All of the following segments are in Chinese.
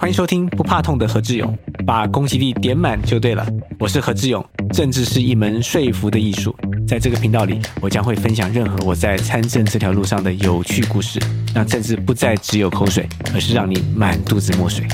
欢迎收听不怕痛的何志勇，把攻击力点满就对了。我是何志勇，政治是一门说服的艺术。在这个频道里，我将会分享任何我在参政这条路上的有趣故事，让政治不再只有口水，而是让你满肚子墨水。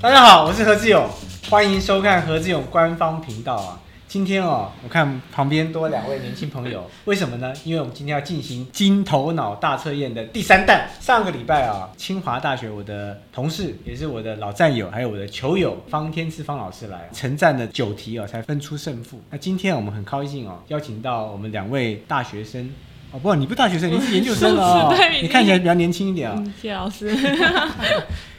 大家好，我是何志勇，欢迎收看何志勇官方频道啊。今天哦，我看旁边多两位年轻朋友，为什么呢？因为我们今天要进行金头脑大测验的第三弹。上个礼拜啊，清华大学我的同事，也是我的老战友，还有我的球友方天赐方老师来晨战的九题哦，才分出胜负。那今天我们很高兴哦，邀请到我们两位大学生哦，不，你不大学生，你是研究生了哦，你看起来比较年轻一点啊。谢谢老师。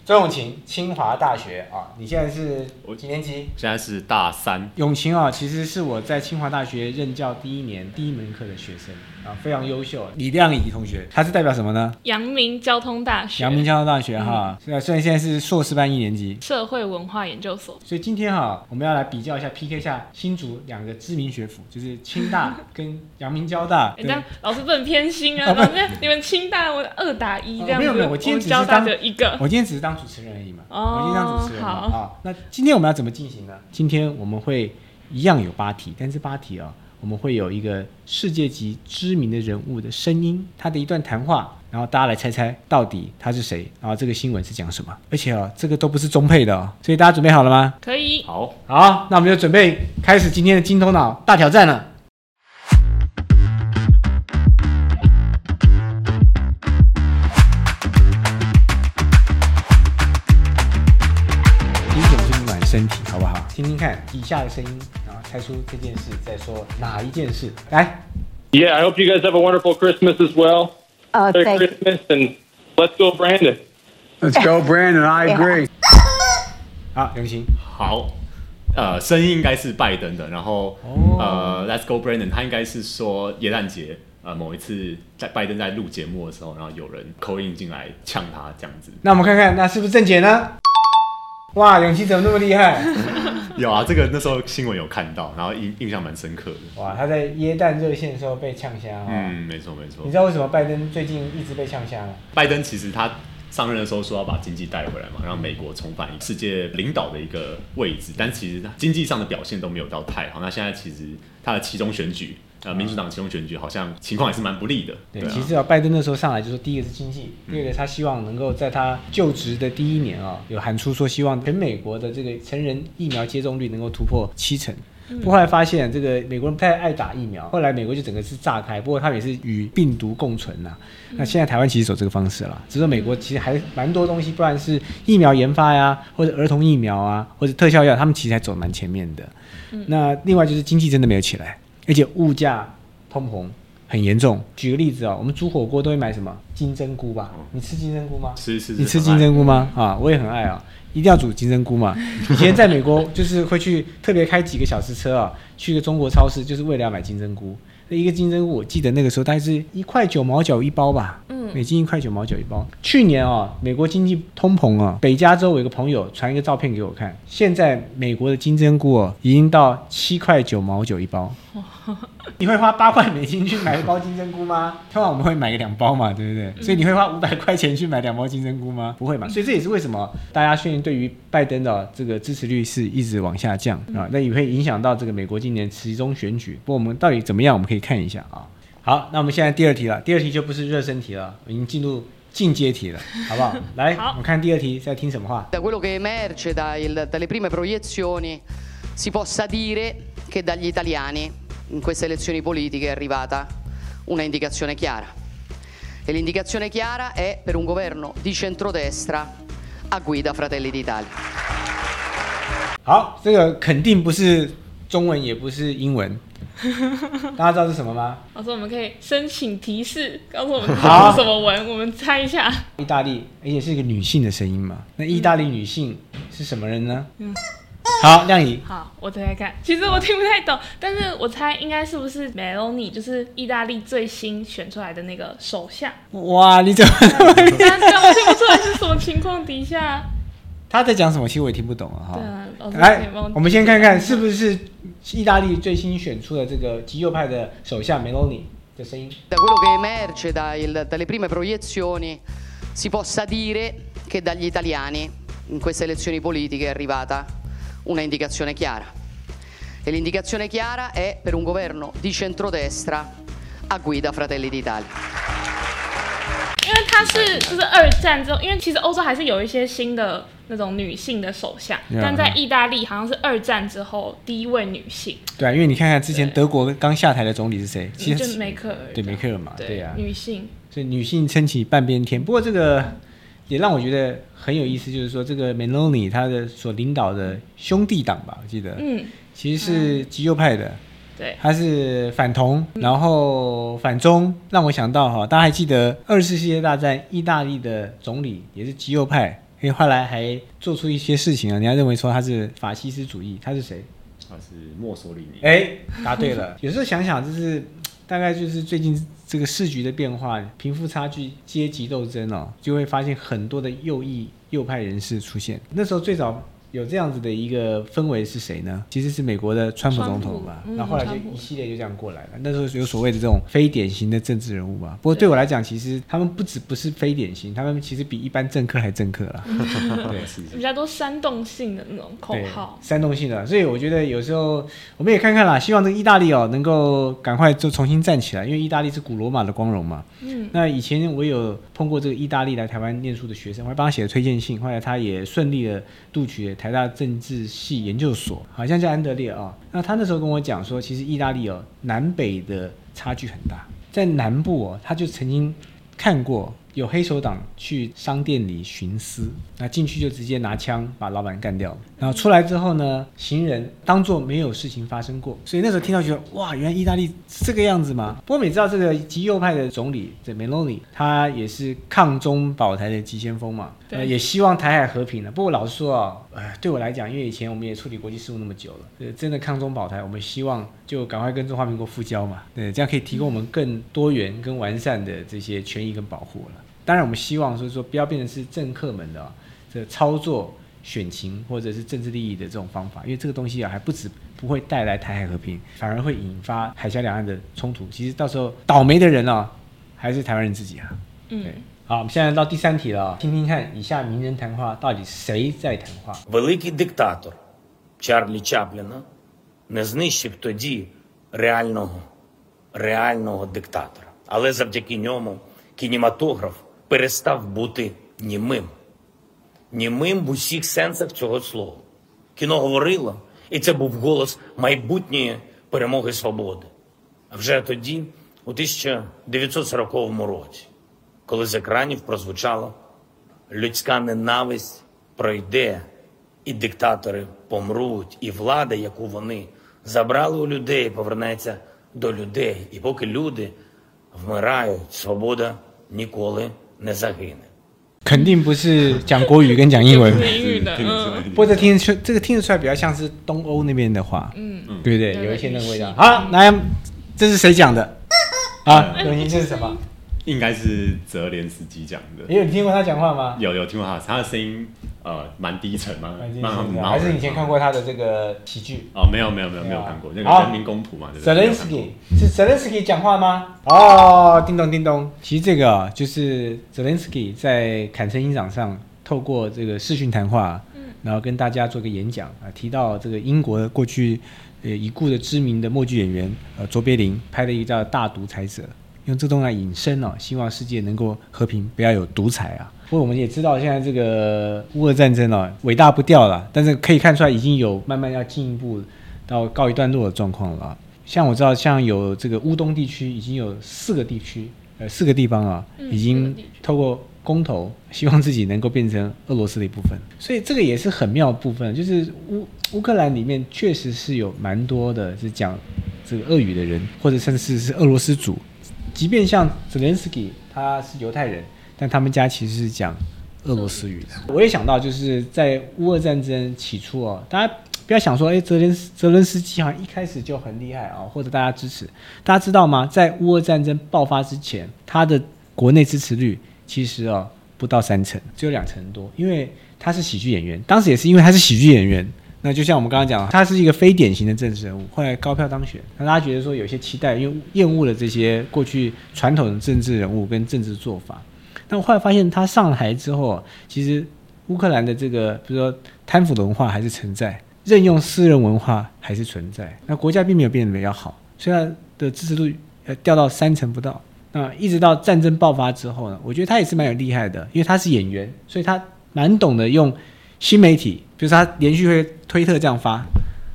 周永晴，清华大学啊，你现在是几年级？现在是大三。永晴啊，其实是我在清华大学任教第一年第一门课的学生啊，非常优秀。李亮仪同学，他是代表什么呢？阳明交通大学。阳明交通大学哈，虽然虽然现在是硕士班一年级，社会文化研究所。所以今天哈，我们要来比较一下 PK 一下新竹两个知名学府，就是清大 跟阳明交大。这样老师不能偏心啊，老师你们清大我二打一这样子。没有没有，我今天只是当一个，我今天只是当主持人而已嘛。哦，我今天当主持人嘛。好，那今天我们要怎么进行呢？今天我们会一样有八题，但是八题啊，我们会有一个世界级知名的人物的声音，他的一段谈话，然后大家来猜猜到底他是谁，然后这个新闻是讲什么。而且哦，这个都不是中配的哦，所以大家准备好了吗？可以。好，好，那我们就准备开始今天的金头脑大挑战了。第一个就是暖身体？听听看以下的声音，然后猜出这件事，在说哪一件事。来，Yeah, I hope you guys have a wonderful Christmas as well. Oh, Merry thank. Christmas and let's go, Brandon. Let's go, Brandon. I agree. 好，永晴，好，呃，声音应该是拜登的，然后、哦呃，Let's go Brandon，他应该是说耶诞节，呃，某一次在拜登在录节目的时候，然后有人口音进来呛他这样子。那我们看看，那是不是正解呢？哇，永琪怎么那么厉害？有啊，这个那时候新闻有看到，然后印印象蛮深刻的。哇，他在耶诞热线的时候被呛瞎哦。嗯，没错没错你。知道为什么拜登最近一直被呛瞎吗？拜登其实他上任的时候说要把经济带回来嘛，让美国重返世界领导的一个位置，但其实他经济上的表现都没有到太好。那现在其实他的其中选举，呃，民主党其中选举好像情况也是蛮不利的。对，啊其实啊，拜登那时候上来就说，第一个是经济，第二个他希望能够在他就职的第一年啊，有喊出说希望全美国的这个成人疫苗接种率能够突破七成。不过后来发现，这个美国人不太爱打疫苗，后来美国就整个是炸开。不过他们也是与病毒共存呐、那现在台湾其实走这个方式了，只是说美国其实还蛮多东西，不然是疫苗研发呀，或者儿童疫苗啊，或者特效药，他们其实还走蛮前面的。那另外就是经济真的没有起来，而且物价通膨很严重。举个例子啊、我们煮火锅都会买什么金针菇吧？你吃金针菇吗？吃吃你吃金针菇吗？啊，我也很爱啊，一定要煮金针菇嘛。以前在美国 就是会去特别开几个小时车啊，去个中国超市，就是为了要买金针菇。那一个金针菇，我记得那个时候大概是一块九毛九一包吧，嗯美金一块九毛九一包。去年啊，美国经济通膨啊，北加州有一个朋友传一个照片给我看，现在美国的金针菇哦，已经到七块九毛九一包。你会花八块美金去买一包金针菇吗？通常我们会买个两包嘛，对不对？所以你会花五百块钱去买两包金针菇吗？不会嘛。所以这也是为什么大家现在对于拜登的这个支持率是一直往下降啊，那也会影响到这个美国今年其中选举。不过我们到底怎么样，我们可以看一下啊。好，那我们现在第二题了，第二题就不是热身题了，已经进入进阶题了，好不好？来，好我们看第二题在听什么话？Da quello che emerge dalle prime proiezioni si possa dire che dagli italiani in queste elezioni politiche è arrivata una indicazione chiara. E l'indicazione chiara è per un governo di centrodestra a guida Fratelli d'Italia. 好，这个肯定不是中文，也不是英文，大家知道是什么吗？老师，我们可以申请提示，告诉我们是什么文，我们猜一下。意大利，而且是一个女性的声音嘛。那意大利女性是什么人呢？嗯好，亮仪，好，我猜猜看。其实我听不太懂，但是我猜应该是不是 Meloni，就是意大利最新选出来的那个首相。哇，你怎么 我听不出来是什么情况底下。他在讲什么？其实我也听不懂啊。哈。对啊，老师可来以帮，我们先看看是不是意大利最新选出的这个极右派的首相梅洛尼。的声音。Da quello che emerge dai- dalle prime proiezioni si possa dire che dagli italiani in queste elezioni politiche è arrivata una indicazione chiara. E l'indicazione chiara è per un governo di centrodestra a guida Fratelli d'Italia. 因为他是就是二战之后，因为其实欧洲还是有一些新的那种女性的首相 Yeah. 但在意大利好像是二战之后第一位女性，对啊，因为你看看之前德国刚下台的总理是谁？其就实梅克尔对梅克尔嘛，对对呀、女性，所以女性撑起半边天。不过这个也让我觉得很有意思，就是说这个 Meloni 他的所领导的兄弟党吧，我记得，嗯，其实是极右派的，对，他是反同，然后反中，让我想到哈，大家还记得二次世界大战，意大利的总理也是极右派，因为后来还做出一些事情啊，人家认为说他是法西斯主义，他是谁？他是墨索里尼。哎，答对了。有时候想想，就是大概就是最近这个市局的变化，贫富差距、阶级斗争哦，就会发现很多的右翼右派人士出现。那时候最早有这样子的一个氛围是谁呢？其实是美国的川普总统嘛川，普嗯然后后来就一系列就这样过来了。那时候有所谓的这种非典型的政治人物嘛。不过对我来讲，其实他们不止不是非典型，他们其实比一般政客还政客啦。对。是比较多煽动性的那种口对号，煽动性的，所以我觉得有时候我们也看看啦，希望这个意大利哦能够赶快就重新站起来，因为意大利是古罗马的光荣嘛。嗯，那以前我有碰过这个意大利来台湾念书的学生，我还帮他写了推荐信，后来他也顺利的录取了台大政治系研究所，好像叫安德烈啊、那他那时候跟我讲说，其实意大利哦南北的差距很大，在南部哦他就曾经看过有黑手党去商店里徇私，那进去就直接拿枪把老板干掉。然后出来之后呢，行人当做没有事情发生过。所以那时候听到觉得哇，原来意大利是这个样子吗？不过我们也知道这个极右派的总理这 Meloni，他也是抗中保台的急先锋嘛，对呃，也希望台海和平了。不过老实说啊，呃，对我来讲，因为以前我们也处理国际事务那么久了，呃，真的抗中保台，我们希望就赶快跟中华民国复交嘛，对，这样可以提供我们更多元、跟完善的这些权益跟保护了。当然，我们希望说说不要变成是政客们的、啊、这操作选情或者是政治利益的这种方法，因为这个东西啊还不止不会带来台海和平，反而会引发海峡两岸的冲突。其实到时候倒霉的人啊，还是台湾人自己啊。嗯对，好，我们现在到第三题了啊，听听看以下名人谈话到底谁在谈话？ Великий диктатор Чарлі Чапліна не знищив тоді реального, реального диктатора. Але завдяки ньому кінематограф перестав бути німим. Німим в усіх сенсах цього слова. Кіно говорило, і це був голос майбутньої перемоги свободи. А вже тоді, у 1940 році, коли з екранів прозвучало людська ненависть пройде, і диктатори помруть, і влада, яку вони забрали у людей, повернеться до людей. І поки люди вмирають, свобода ніколи не загине. 肯定不是讲国语跟讲英文，美语的，听得出来嗯，不过这听得出这个听得出来比较像是东欧那边的话，嗯，对不对？对有一些那个味道语。系好，来，这是谁讲的？啊，永宁，这是什么？ 应该是泽连斯基讲的。你有听过他讲话吗？有有听过他，他的声音呃蛮低沉，蛮蛮还是以前看过他的这个喜剧？哦，没有没有没有没有看过那个人民公仆嘛，对不对？没有看过 Zelensky 是 Zelensky 讲话吗？哦，叮咚叮咚。其实这个啊，就是 Zelensky 在坎城影展上透过这个视讯谈话，然后跟大家做个演讲啊，提到这个英国过去呃已故的知名的默剧演员呃卓别林拍的一个叫《大独裁者》，用这东西来引申哦，希望世界能够和平，不要有独裁啊。不过我们也知道，现在这个乌俄战争哦，伟大不掉了，但是可以看出来已经有慢慢要进一步到告一段落的状况了。像我知道，像有这个乌东地区已经有四个地区，呃，四个地方啊，已经透过公投，希望自己能够变成俄罗斯的一部分。所以这个也是很妙的部分，就是乌乌克兰里面确实是有蛮多的是讲这个俄语的人，或者甚至是俄罗斯族。即便像泽连斯基他是犹太人，但他们家其实是讲俄罗斯语的。我也想到，就是在乌俄战争起初哦，大家不要想说，哎，泽连泽连斯基好像一开始就很厉害啊、或者大家支持。大家知道吗？在乌俄战争爆发之前，他的国内支持率其实哦不到三成，只有两成多，因为他是喜剧演员，当时也是因为他是喜剧演员。那就像我们刚刚讲，他是一个非典型的政治人物，后来高票当选，那大家觉得说有些期待，因为厌恶了这些过去传统的政治人物跟政治做法。但我后来发现，他上台之后，其实乌克兰的这个，比如说贪腐的文化还是存在，任用私人文化还是存在，那国家并没有变得比较好，所以他的支持度呃掉到三成不到。那一直到战争爆发之后呢，我觉得他也是蛮有厉害的，因为他是演员，所以他蛮懂得用新媒体，比如说他连续会推特这样发，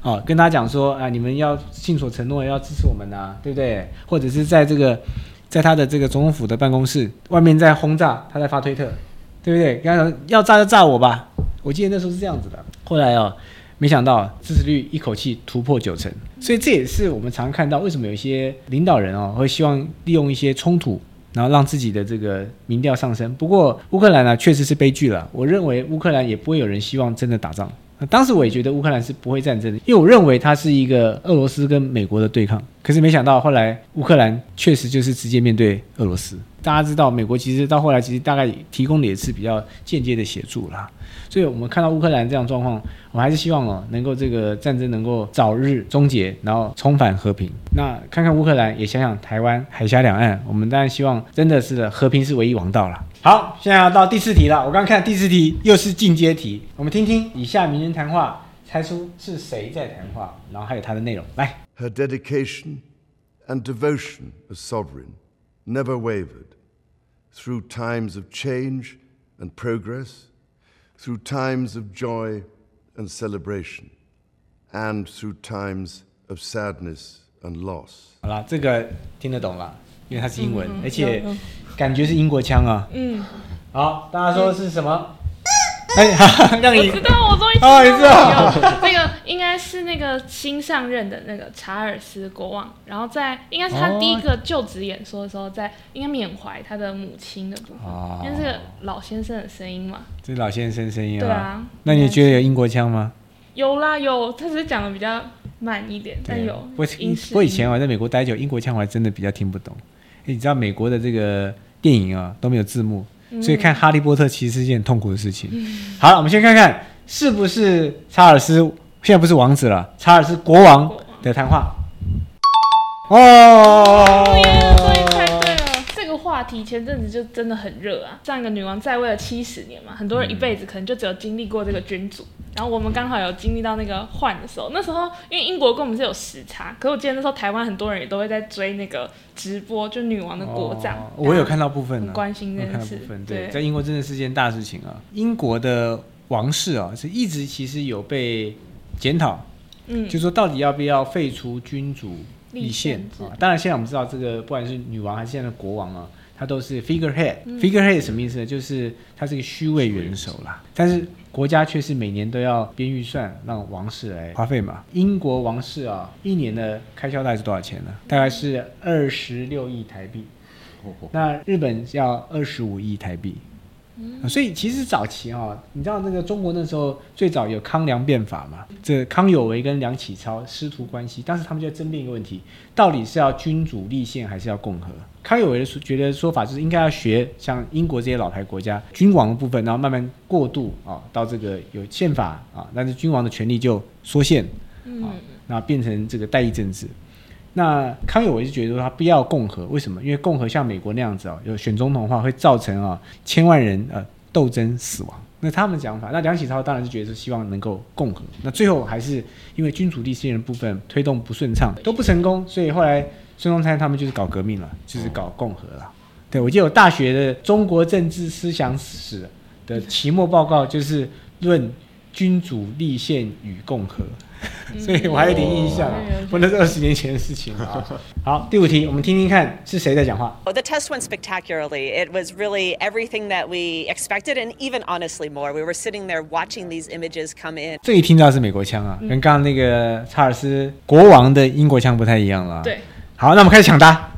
哦，跟他讲说啊，你们要信所承诺，要支持我们呐、对不对？或者是在这个在他的这个总统府的办公室外面在轰炸，他在发推特，对不对？跟他讲要炸就炸我吧，我记得那时候是这样子的。后来哦，没想到支持率一口气突破九成，所以这也是我们常看到为什么有一些领导人哦会希望利用一些冲突，然后让自己的这个民调上升。不过乌克兰呢确实是悲剧了，我认为乌克兰也不会有人希望真的打仗。当时我也觉得乌克兰是不会战争的，因为我认为它是一个俄罗斯跟美国的对抗。可是没想到后来乌克兰确实就是直接面对俄罗斯。大家知道，美国其实到后来其实大概提供的也是比较间接的协助啦。所以我们看到乌克兰这样状况，我们还是希望哦，能够这个战争能够早日终结，然后重返和平。那看看乌克兰，也想想台湾海峡两岸，我们当然希望真的是和平是唯一王道了。好，现在要到第四题了。我刚看第四题又是进阶题，我们听听以下名人谈话，猜出是谁在谈话，然后还有他的内容。来，Her dedication and devotion as sovereign never wavered through times of change and progress, through times of joy and celebration, and through times of sadness and loss. 好了，这个听得懂了，因为它是英文，而且有有感觉是英国腔啊。嗯，好，大家说是什么？ 哎，好让你我知道，我终于知道。有那个应该是那个新上任的那个查尔斯国王，然后在应该是他第一个就职演说的时候，在应该缅怀他的母亲的部分，哦。因为是老先生的声音嘛，这是老先生声音对啊。那你觉得有英国腔吗？有啦有，他只是讲的比较慢一点，但有不过英式不过以前我在美国待久，英国腔我还真的比较听不懂。哎你知道美国的这个电影啊都没有字幕，嗯所以看《哈利波特》其实是一件很痛苦的事情。好了，我们先看看是不是查尔斯现在不是王子了，查尔斯国王的谈话。哦哦耶，终于猜对了。这个话题前阵子就真的很热啊。上一个女王在位了七十年嘛，很多人一辈子可能就只有经历过这个君主。然后我们刚好有经历到那个换的时候，那时候因为英国跟我们是有时差，可是我记得那时候台湾很多人也都会在追那个直播，就女王的国葬。哦我有看到部分呢、很关心这件事到部分，对，对在英国真的是件大事情啊。英国的王室啊，是一直其实有被检讨，嗯，就说到底要不要废除君主立立宪啊？当然，现在我们知道这个，不管是女王还是现在的国王啊，他都是 figurehead。嗯 figurehead 什么意思呢？就是他是一个虚位元首啦。但是国家却是每年都要编预算让王室来花费嘛。英国王室啊，一年的开销大概是多少钱呢？大概是二十六亿台币。那日本要二十五亿台币。啊所以其实早期啊，你知道那个中国那时候最早有康梁变法嘛？这康有为跟梁启超师徒关系，当时他们就在争辩一个问题：到底是要君主立宪还是要共和？康有为的说觉得说法就是应该要学像英国这些老牌国家君王的部分，然后慢慢过渡啊到这个有宪法啊，但是君王的权力就缩限嗯啊，那变成这个代议政治。那康有为是觉得说他不要共和，为什么？因为共和像美国那样子哦，有选总统的话会造成啊千万人呃斗争死亡。那他们讲法，那梁启超当然是觉得是希望能够共和。那最后还是因为君主立宪的部分推动不顺畅，都不成功，所以后来孙中山他们就是搞革命了，就是搞共和了。对我记得我大学的中国政治思想史的期末报告就是论君主立宪与共和。所以我还有点印象啊嗯，不，那是二十年前的事情了啊。好，第五题，我们听听看是谁在讲话。Oh, the test went spectacularly. It was really everything that we expected, and even honestly more. We were sitting there watching these images come in. 这一听到是美国腔啊，跟刚刚那个查尔斯国王的英国腔不太一样了啊。对。好，那我们开始抢答。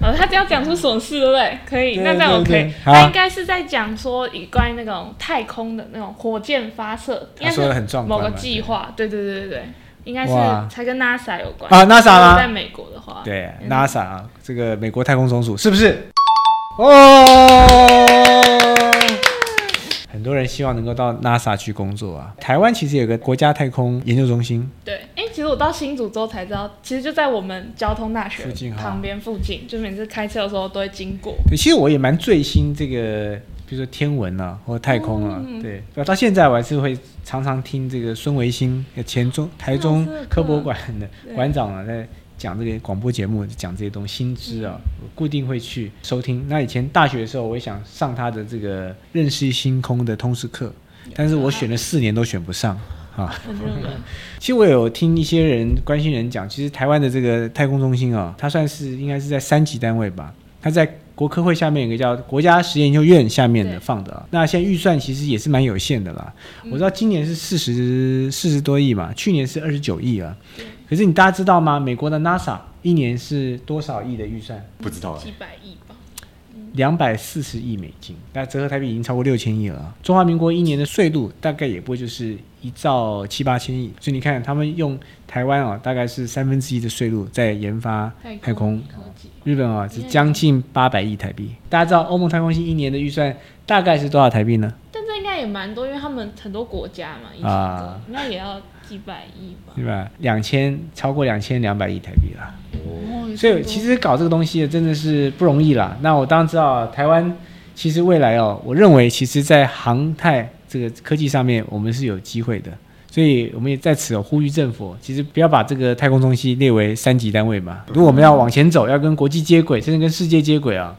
呃，他只要讲出什么事，对不对？可以，那这样对 OK 他应该是在讲说以关于那种太空的那种火箭发射，某个计划。对。对对对对，应该是才跟 NASA 有关。啊，NASA 吗在美国的话，对嗯，NASA 啊，这个美国太空总署是不是？哦，很很多人希望能够到 NASA 去工作啊。台湾其实有个国家太空研究中心，对，哎，其实我到新竹之后才知道，其实就在我们交通大学旁边附近，就每次开车的时候都会经过。对，其实我也蛮醉心这个，比如说天文啊，或太空啊，嗯对。到现在我还是会常常听这个孙维新，呃前中台中科博馆的馆长啊，在讲这个广播节目，讲这些东西新知啊，我固定会去收听。那以前大学的时候，我也想上他的这个认识星空的通识课，但是我选了四年都选不上啊。其实我有听一些人关心人讲，其实台湾的这个太空中心啊，它算是应该是在三级单位吧，它在国科会下面有一个叫国家实验研究院下面的放的啊。那现在预算其实也是蛮有限的啦。我知道今年是四十四十多亿嘛，去年是二十九亿啊。可是你大家知道吗？美国的 NASA 一年是多少亿的预算？不知道哎几百亿吧。两百四十亿美金，那折合台币已经超过六千亿了啊。中华民国一年的税入大概也不会就是一兆七八千亿，所以你看他们用台湾啊，大概是三分之一的税入在研发太空。科技，日本啊是将近八百亿台币。大家知道欧盟太空系一年的预算大概是多少台币呢？但这应该也蛮多，因为他们很多国家嘛，一起啊的，应该也要几百亿吧。对吧？两千超过两千两百亿台币啦。哦，所以其实搞这个东西真的是不容易啦。那我当然知道台湾其实未来哦，我认为其实在航太这个科技上面，我们是有机会的。所以我们也在此有呼吁政府，其实不要把这个太空中心列为三级单位嘛。如果我们要往前走，要跟国际接轨，甚至跟世界接轨啊，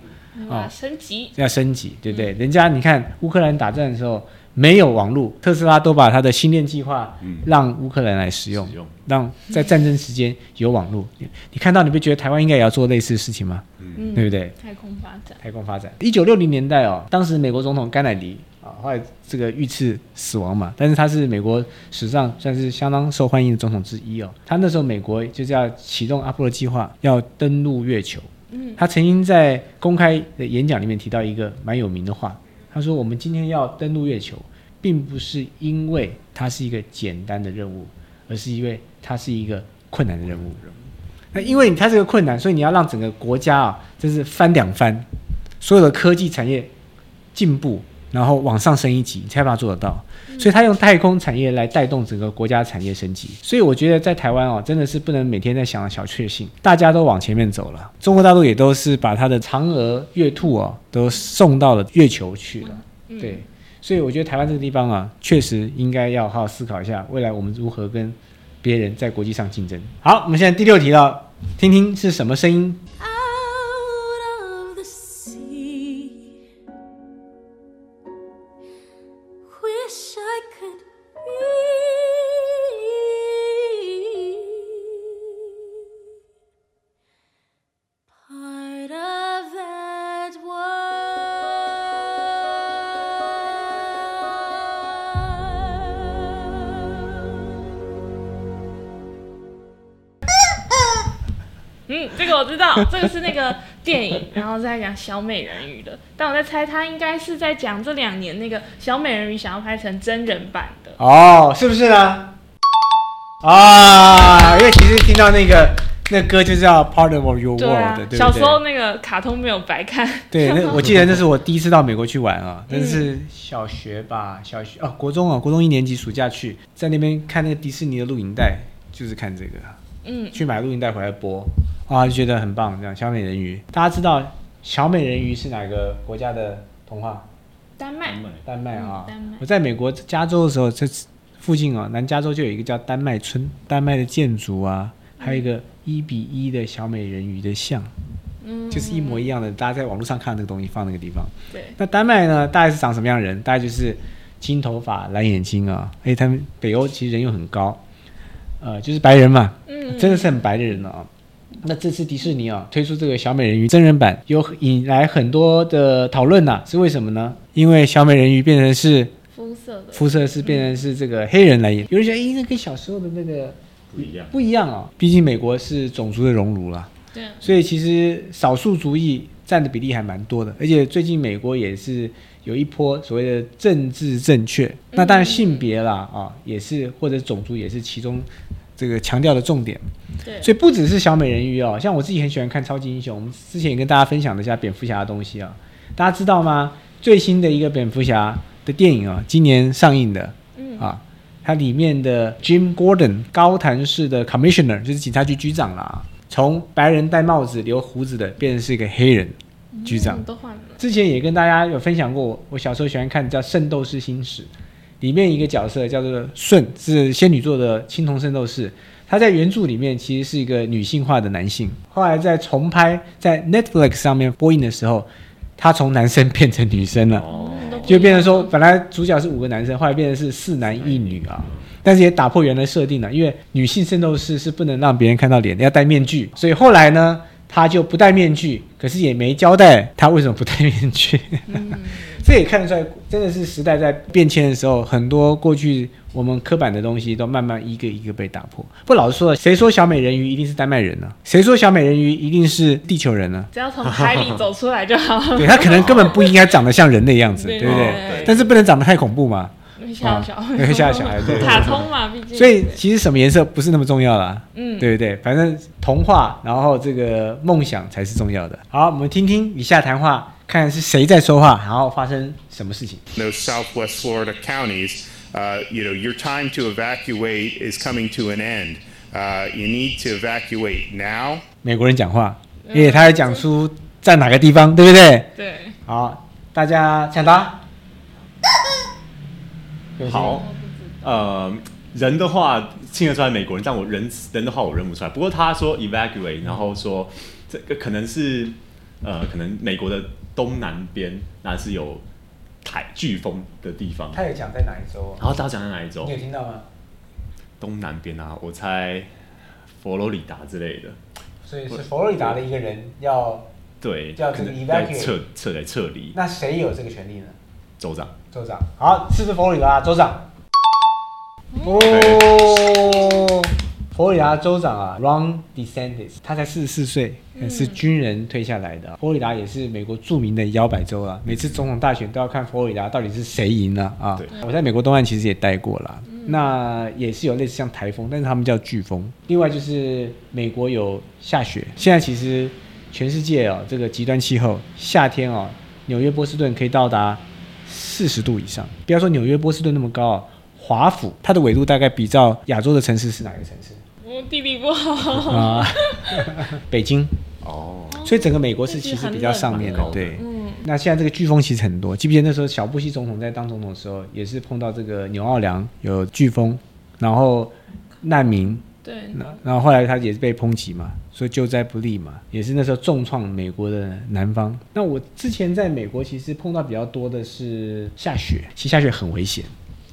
把它升级，要升级，对不对？人家你看乌克兰打战的时候没有网络，特斯拉都把它的星链计划让乌克兰来使用，使用让在战争时间有网络。你你看到你不觉得台湾应该也要做类似的事情吗？嗯，对不对？太空发展，太空发展，一九六零年代哦，当时美国总统甘乃迪啊，后来这个遇刺死亡嘛，但是他是美国史上算是相当受欢迎的总统之一哦。他那时候美国就是要启动阿波罗计划，要登陆月球。嗯，他曾经在公开的演讲里面提到一个蛮有名的话，他说：“我们今天要登陆月球，并不是因为它是一个简单的任务，而是因为它是一个困难的任务。那因为它是个困难，所以你要让整个国家啊，就是翻两番，所有的科技产业进步，然后往上升一级，你才把它做得到。所以他用太空产业来带动整个国家产业升级。所以我觉得在台湾哦，真的是不能每天在想小确幸，大家都往前面走了。中国大陆也都是把它的嫦娥、月兔哦，都送到了月球去了。嗯对，所以我觉得台湾这个地方啊，确实应该要好好思考一下，未来我们如何跟别人在国际上竞争。好，我们现在第六题了，听听是什么声音。这个是那个电影，然后在讲小美人鱼的。但我在猜，他应该是在讲这两年那个小美人鱼想要拍成真人版的。哦，是不是呢？啊，因为其实听到那个那歌就叫 Part of Your World，对啊对不对？小时候那个卡通没有白看。对，那 我记得那是我第一次到美国去玩啊，嗯那是小学吧，小学哦，国中啊，国中一年级暑假去，在那边看那个迪士尼的录影带，就是看这个，嗯，去买录影带回来播，啊，就觉得很棒。这样小美人鱼，大家知道小美人鱼是哪个国家的童话？丹麦，丹麦啊嗯丹麦，我在美国加州的时候，这附近啊，南加州就有一个叫丹麦村，丹麦的建筑啊，还有一个一比一的小美人鱼的像，嗯，就是一模一样的。大家在网络上看那个东西放那个地方。对，那丹麦呢，大概是长什么样的人？大概就是金头发、蓝眼睛啊，哎他们北欧其实人又很高，呃，就是白人嘛，嗯真的是很白的人了啊。那这次迪士尼啊推出这个小美人鱼真人版，有引来很多的讨论呐，是为什么呢？因为小美人鱼变成是肤色的，肤色是变成是这个黑人来演，有人觉得，诶，那跟小时候的那个不一样。不一样啊，毕竟美国是种族的熔炉啦。对啊，所以其实少数族裔占的比例还蛮多的，而且最近美国也是有一波所谓的政治正确，那当然性别啦啊也是或者种族也是其中这个强调的重点。对，所以不只是小美人鱼哦，像我自己很喜欢看超级英雄，我们之前也跟大家分享了一下蝙蝠侠的东西啊，大家知道吗？最新的一个蝙蝠侠的电影啊，今年上映的，嗯啊，它里面的 Jim Gordon 高谭市的 Commissioner 就是警察局局长啦，从白人戴帽子留胡子的变成是一个黑人局长嗯。都换了。之前也跟大家有分享过，我我小时候喜欢看叫《圣斗士星矢》，里面一个角色叫做舜，是仙女座的青铜圣斗士。他在原著里面其实是一个女性化的男性，后来在重拍在 Netflix 上面播映的时候，他从男生变成女生了。哦，就变成说，本来主角是五个男生，后来变成是四男一女啊。但是也打破原来设定了，因为女性圣斗士是不能让别人看到脸的，要戴面具。所以后来呢，他就不戴面具，可是也没交代他为什么不戴面具。这也看得出来，真的是时代在变迁的时候，很多过去我们刻板的东西都慢慢一个一个被打破。不，老实说，谁说小美人鱼一定是丹麦人呢？谁说小美人鱼一定是地球人呢？只要从海里走出来就好。对他可能根本不应该长得像人的样子，对对不对对？但是不能长得太恐怖嘛，会吓到小孩，吓到小孩对对对卡通嘛，毕竟。所以其实什么颜色不是那么重要啦，嗯对不对？反正童话，然后这个梦想才是重要的。好，我们听听以下谈话，看看是谁在说话，然后发生什么事情。those southwest Florida counties, uh, you know, your time to evacuate is coming to an end. Uh, you need to evacuate now. 美国人讲话，而且他还讲出在哪个地方，对不对？对。好，大家抢答。好，呃，人的话听得出来美国人，但我人人的话我认不出来。不过他说 evacuate，然后说这个可能是呃，可能美国的东南边那是有台飓风的地方。他有讲在哪一州然后他讲在哪一州你？有听到吗？东南边啊，我猜佛罗里达之类的。所以是佛罗里达的一个人要，对，叫这个可能在 evacuate 撤撤来撤离。那谁有这个权利呢？州长。州长。好，是不是佛罗里达州长？哦，佛罗里达州长啊，Ron DeSantis，他才四十四岁，是军人退下来的。佛罗里达也是美国著名的摇摆州啊，每次总统大选都要看佛罗里达到底是谁赢了啊。对我在美国东岸其实也待过了，那也是有类似像台风，但是他们叫飓风。另外就是美国有下雪，现在其实全世界哦，这个极端气候，夏天哦，纽约、波士顿可以到达四十度以上。不要说纽约、波士顿那么高啊，华府它的纬度大概比照亚洲的城市是哪个城市？我地理不好。啊，北京。哦，所以整个美国是其实比较上面的，对。嗯，那现在这个飓风其实很多，记不记得那时候小布希总统在当总统的时候，也是碰到这个纽奥良有飓风，然后难民，对，那然后后来他也是被抨击嘛，说救灾不力嘛，也是那时候重创美国的南方。那我之前在美国其实碰到比较多的是下雪，其实下雪很危险。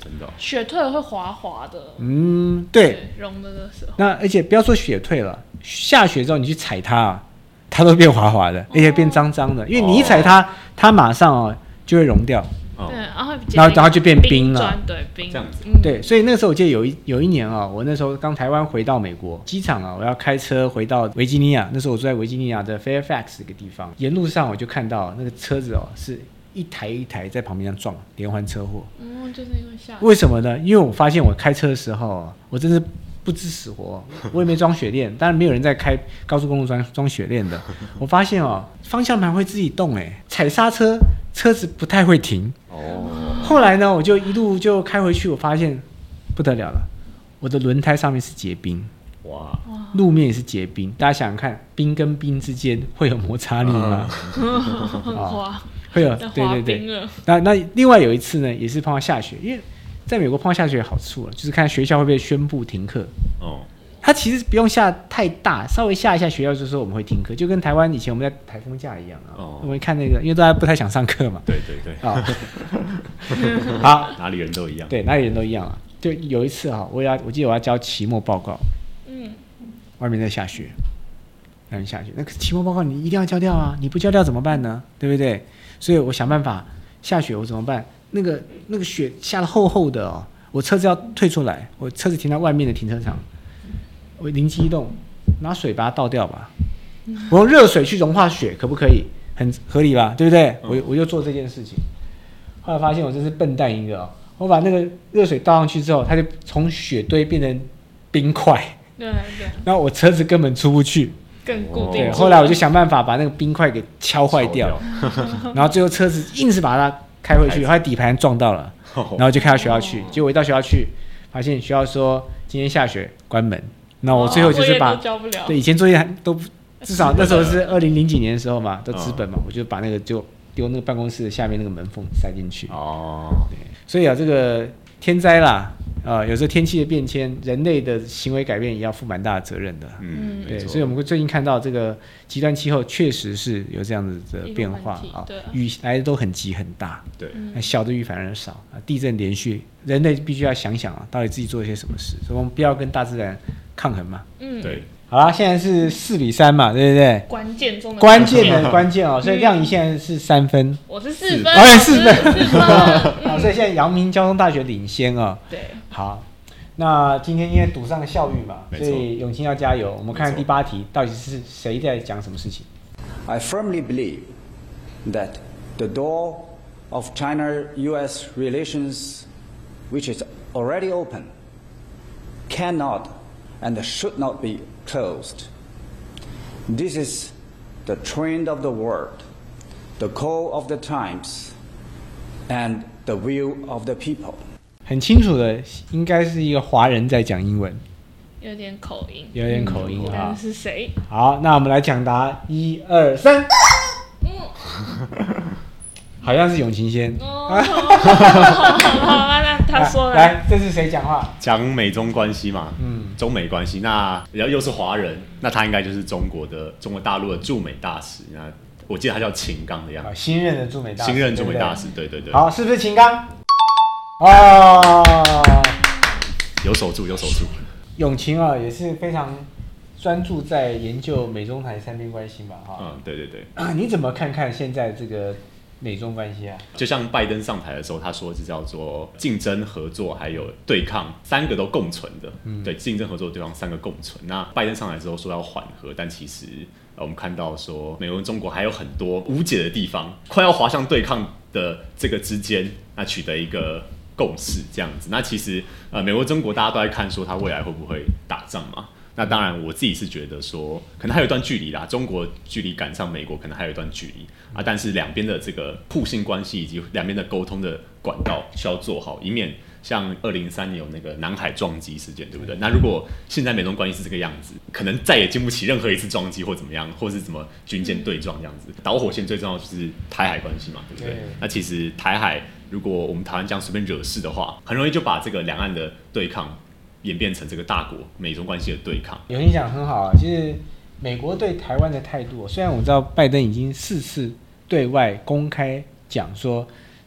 真的哦、雪退了会滑滑的。嗯，对。融的的时候。那而且不要说雪退了，下雪之后你去踩它啊，它都变滑滑的，而且变脏脏的，因为你一踩它，它马上哦就会融掉。哦对，然后然后然后就变冰了砖对冰这样子嗯对，所以那个时候我记得有一有一年啊，我那时候刚台湾回到美国机场啊，我要开车回到维吉尼亚，那时候我住在维吉尼亚的 Fairfax 一个地方，沿路上我就看到那个车子哦，是一台一台在旁边这样撞，连环车祸。嗯，就是因为下雪。为什么呢？因为我发现我开车的时候啊，我真是不知死活，我也没装雪链，当然没有人在开高速公路装装雪链的。我发现哦，方向盘会自己动，哎，踩刹车车子不太会停。哦，后来呢，我就一路就开回去，我发现不得了了，我的轮胎上面是结冰，哇，路面也是结冰。大家想想看，冰跟冰之间会有摩擦力吗？很滑，会有，对对对。那那另外有一次呢，也是碰到下雪，因为在美国碰到下雪有好处了，就是看学校会不会宣布停课。哦，它其实不用下太大，稍微下一下，学校就说我们会停课，就跟台湾以前我们在台风假一样啊。哦我们看那个，因为大家不太想上课嘛。对对对，啊，好，哪里人都一样。对，哪里人都一样啊。就有一次哈，我要我记得我要交期末报告，嗯，外面在下雪，外面下雪，那个期末报告你一定要交掉啊，你不交掉怎么办呢？对不对？所以我想办法，下雪我怎么办？那个那个雪下的厚厚的哦，我车子要退出来，我车子停在外面的停车场，我灵机一动，拿水把它倒掉吧，我用热水去融化雪，可不可以？很合理吧？对不对？我我就做这件事情，后来发现我真是笨蛋一个哦，我把那个热水倒上去之后，它就从雪堆变成冰块。对对，然后我车子根本出不去。对，更固定对。后来我就想办法把那个冰块给敲坏掉，敲 然后最后车子硬是把它开回去，后来底盘撞到了，哦 然后就开到学校去，结果一到学校去，发现学校说今天下雪关门，那我最后就是把、对以前作业还都至少那时候是二零零几年的时候嘛，都资本嘛，我就把那个就丢那个办公室下面那个门缝塞进去。哦，所以啊，这个天灾啦，啊、有时候天气的变迁，人类的行为改变也要负蛮大的责任的。嗯，对，所以我们会最近看到这个极端气候确实是有这样子的变化啊对啊，雨来的都很急很大，对那小的雨反而少啊，地震连续，人类必须要想想啊，到底自己做了些什么事，所以我们不要跟大自然抗衡嘛。嗯，对，好啦，现在是四比三嘛，对不对？关键中的关键的关键哦，所以亮仪现在是三分，我是四分，哦，也我四分，是四分，好，所以现在阳明交通大学领先哦。对，好，那今天因为赌上了校誉嘛，所以永清要加油。我们看第八题，到底是谁在讲什么事情？I firmly believe that the door of China US relations, which is already open, cannot and should not be closed. This is the trend of the world, the call of the times, and the will of the people. 很清楚的，应该是一个华人在讲英文。有点口音，有点口音啊但是谁？好，那我们来抢答，一二三。好像是永晴先。哦，好啊，那他说了，来，这是谁讲话？讲美中关系嘛，嗯，中美关系，那然后又是华人，那他应该就是中国的中国大陆的驻美大使。那我记得他叫秦刚的样啊，子，新任的驻美大使，新任驻美大使，对对对，好，是不是秦刚？哦，有守住，有守住。永晴啊，也是非常专注在研究美中台三边关系嘛，哈、嗯，对对对，啊，你怎么看看现在这个美中关系啊？就像拜登上台的时候，他说是叫做竞争、合作还有对抗三个都共存的。嗯对，竞争、合作、对抗三个共存。那拜登上台之后说要缓和，但其实呃我们看到说美国跟中国还有很多无解的地方，快要滑向对抗的这个之间，那取得一个共识这样子。那其实呃美国、中国大家都在看说它未来会不会打仗嘛？那当然，我自己是觉得说，可能还有一段距离啦。中国距离赶上美国，可能还有一段距离啊。但是两边的这个互信关系以及两边的沟通的管道需要做好，以免像二零三年有那个南海撞击事件，对不对？那如果现在美中关系是这个样子，可能再也经不起任何一次撞击或怎么样，或是怎么军舰对撞这样子。导火线最重要就是台海关系嘛，对不对？对那其实台海，如果我们台湾这样随便惹事的话，很容易就把这个两岸的对抗演变成这个大国美中关系的对抗。有你讲很好啊，其实美国对台湾的态度，虽然我知道拜登已经四次对外公开讲说，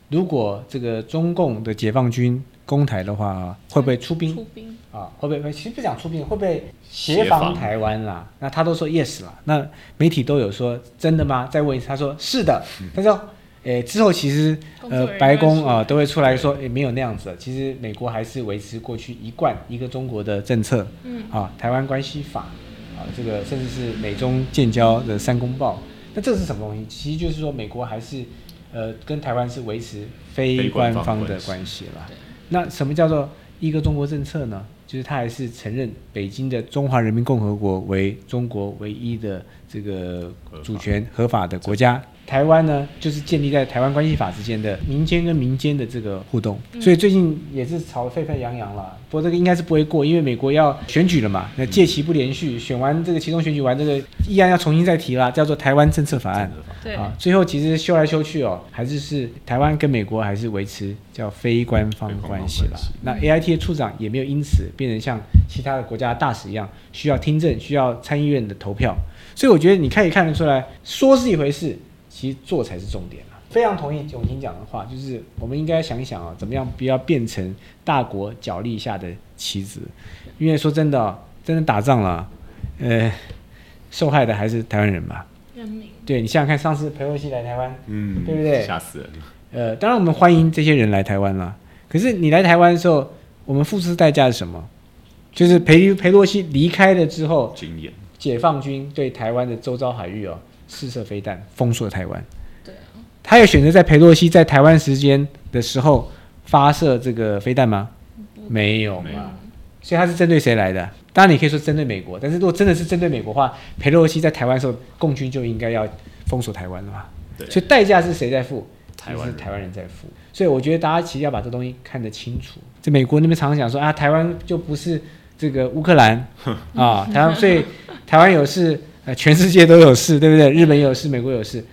如果这个中共的解放军攻台的话啊，会不会出兵出兵，啊？会不会？其实不讲出兵，会不会协防台湾啦？那他都说 yes 啦。那媒体都有说真的吗？再问一次，他说是的。他说，诶、之后其实呃白宫啊、都会出来说，诶、没有那样子的。其实美国还是维持过去一贯一个中国的政策。嗯啊，台湾关系法啊，这个甚至是美中建交的三公报，那这是什么东西？其实就是说美国还是呃跟台湾是维持非非官官方的关系关系啦。那什么叫做一个中国政策呢？就是他还是承认北京的中华人民共和国为中国唯一的这个主权合法的国家。台湾呢，就是建立在台湾关系法之间的民间跟民间的这个互动，所以最近也是吵得沸沸扬扬了。不过这个应该是不会过，因为美国要选举了嘛，那届期不连续，选完这个其中选举完，这个议案要重新再提啦，叫做台湾政策法案。对啊，最后其实修来修去哦，还是是台湾跟美国还是维持叫非官方关系啦。那 AIT 的处长也没有因此变成像其他的国家大使一样需要听证、需要参议院的投票。所以我觉得你可以看得出来，说是一回事，其实做才是重点啊。非常同意永清讲的话，就是我们应该想一想啊，怎么样不要变成大国角力下的棋子。因为说真的哦、真的打仗了，呃，受害的还是台湾人吧。人民对你想想看，上次裴洛西来台湾，嗯，对不对吓死人了。呃，当然我们欢迎这些人来台湾啦。可是你来台湾的时候，我们付出的代价是什么？就是裴裴洛西离开了之后，经验，解放军对台湾的周遭海域哦试射飞弹，封锁台湾。对啊，他有选择在佩洛西在台湾时间的时候发射这个飞弹吗？没有没有嘛。所以他是针对谁来的？当然你可以说针对美国，但是如果真的是针对美国的话，佩洛西在台湾的时候，共军就应该要封锁台湾了嘛。对所以代价是谁在付？台湾是台湾人在付。所以我觉得大家其实要把这东西看得清楚。在美国那边常常讲说啊，台湾就不是这个乌克兰 啊，台湾所以台湾有事，全世界都有事，对不对？日本也有事，美国有事。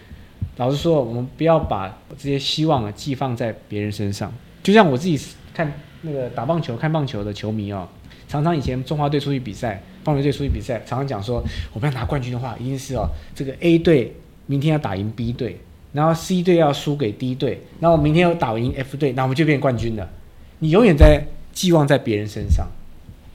老实说，我们不要把这些希望啊寄放在别人身上。就像我自己看那个打棒球、看棒球的球迷哦，常常以前中华队出去比赛，棒球队出去比赛，常常讲说，我们要拿冠军的话，一定是哦，这个 A 队明天要打赢 B 队，然后 C 队要输给 D 队，然后明天要打赢 F 队，那我们就变冠军了。你永远在寄望在别人身上。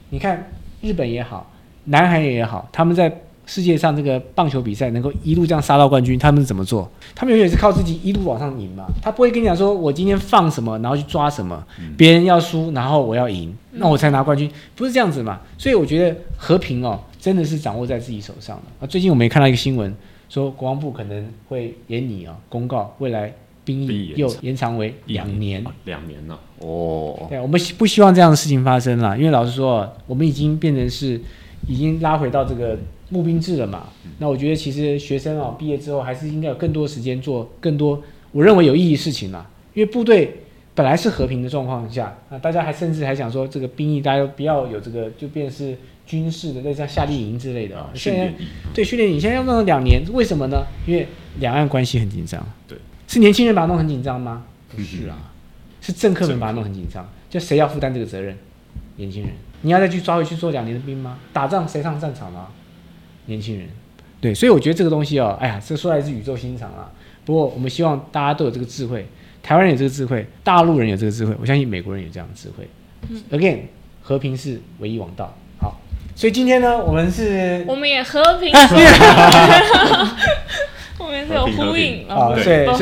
你看日本也好，南韩也好，他们在世界上这个棒球比赛能够一路这样杀到冠军，他们是怎么做？他们永远是靠自己一路往上赢嘛。他不会跟你讲说，我今天放什么，然后去抓什么，别人要输，然后我要赢，那我才拿冠军，不是这样子嘛？所以我觉得和平哦，真的是掌握在自己手上的。啊，最近我们也看到一个新闻，说国防部可能会严拟啊公告，未来兵役又延长为两年。啊两年了、哦，对，我们不希望这样的事情发生了？因为老实说，我们已经变成是已经拉回到这个募兵制了嘛。那我觉得其实学生啊毕业之后还是应该有更多时间做更多我认为有意义的事情啦。因为部队本来是和平的状况下，啊，大家还甚至还想说这个兵役大家不要有这个就变成是军事的，类似像夏令营之类的啊。训练营对训练营现在要弄成两年，为什么呢？因为两岸关系很紧张。对，是年轻人把它弄很紧张吗？不是啊。是政客们把它弄很紧张，就谁要负担这个责任？年轻人，你要再去抓回去做两年的兵吗？打仗谁上战场啊？年轻人，对，所以我觉得这个东西哦，哎呀，这说来是宇宙心肠啊。不过我们希望大家都有这个智慧，台湾人有这个智慧，大陆人有这个智慧，我相信美国人有这样的智慧。嗯 Again，和平是唯一王道。好，所以今天呢，我们是我们也和平啊，我们是有呼应啊，哦所以都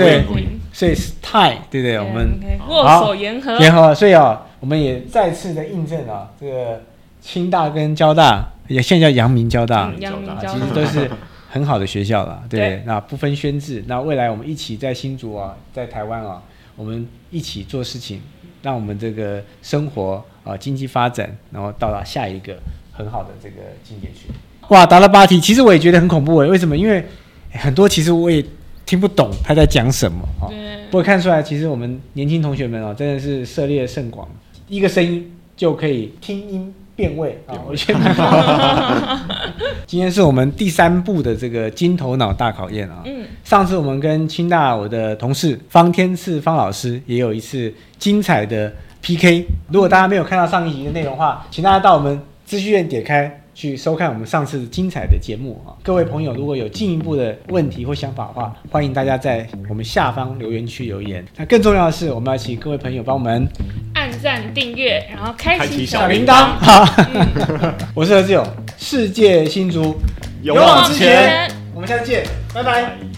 所以是泰，对不对？我们握手言和言和，所以啊，我们也再次的印证啊，这个清大跟交大，也现在叫阳明交大，嗯阳明交大其实都是很好的学校了，对那不分宣制，那未来我们一起在新竹啊，在台湾啊，我们一起做事情，让我们这个生活啊经济发展，然后到达下一个很好的这个境界去。哇，答了八题，其实我也觉得很恐怖诶，为什么？因为很多其实我也听不懂他在讲什么啊。对不过看出来，其实我们年轻同学们哦，真的是涉猎甚广，一个声音就可以听音辨位啊，我觉得。今天是我们第三部的这个金头脑大考验啊。嗯，上次我们跟清大我的同事方天赐方老师也有一次精彩的 PK。如果大家没有看到上一集的内容的话，请大家到我们资讯院点开去收看我们上次精彩的节目啊。各位朋友，如果有进一步的问题或想法的话，欢迎大家在我们下方留言区留言。那更重要的是，我们要请各位朋友帮我们按赞订阅，然后开开启启小铃铃铛。好，我是何志勇，世界新竹勇往直前，我们下次见，拜拜。拜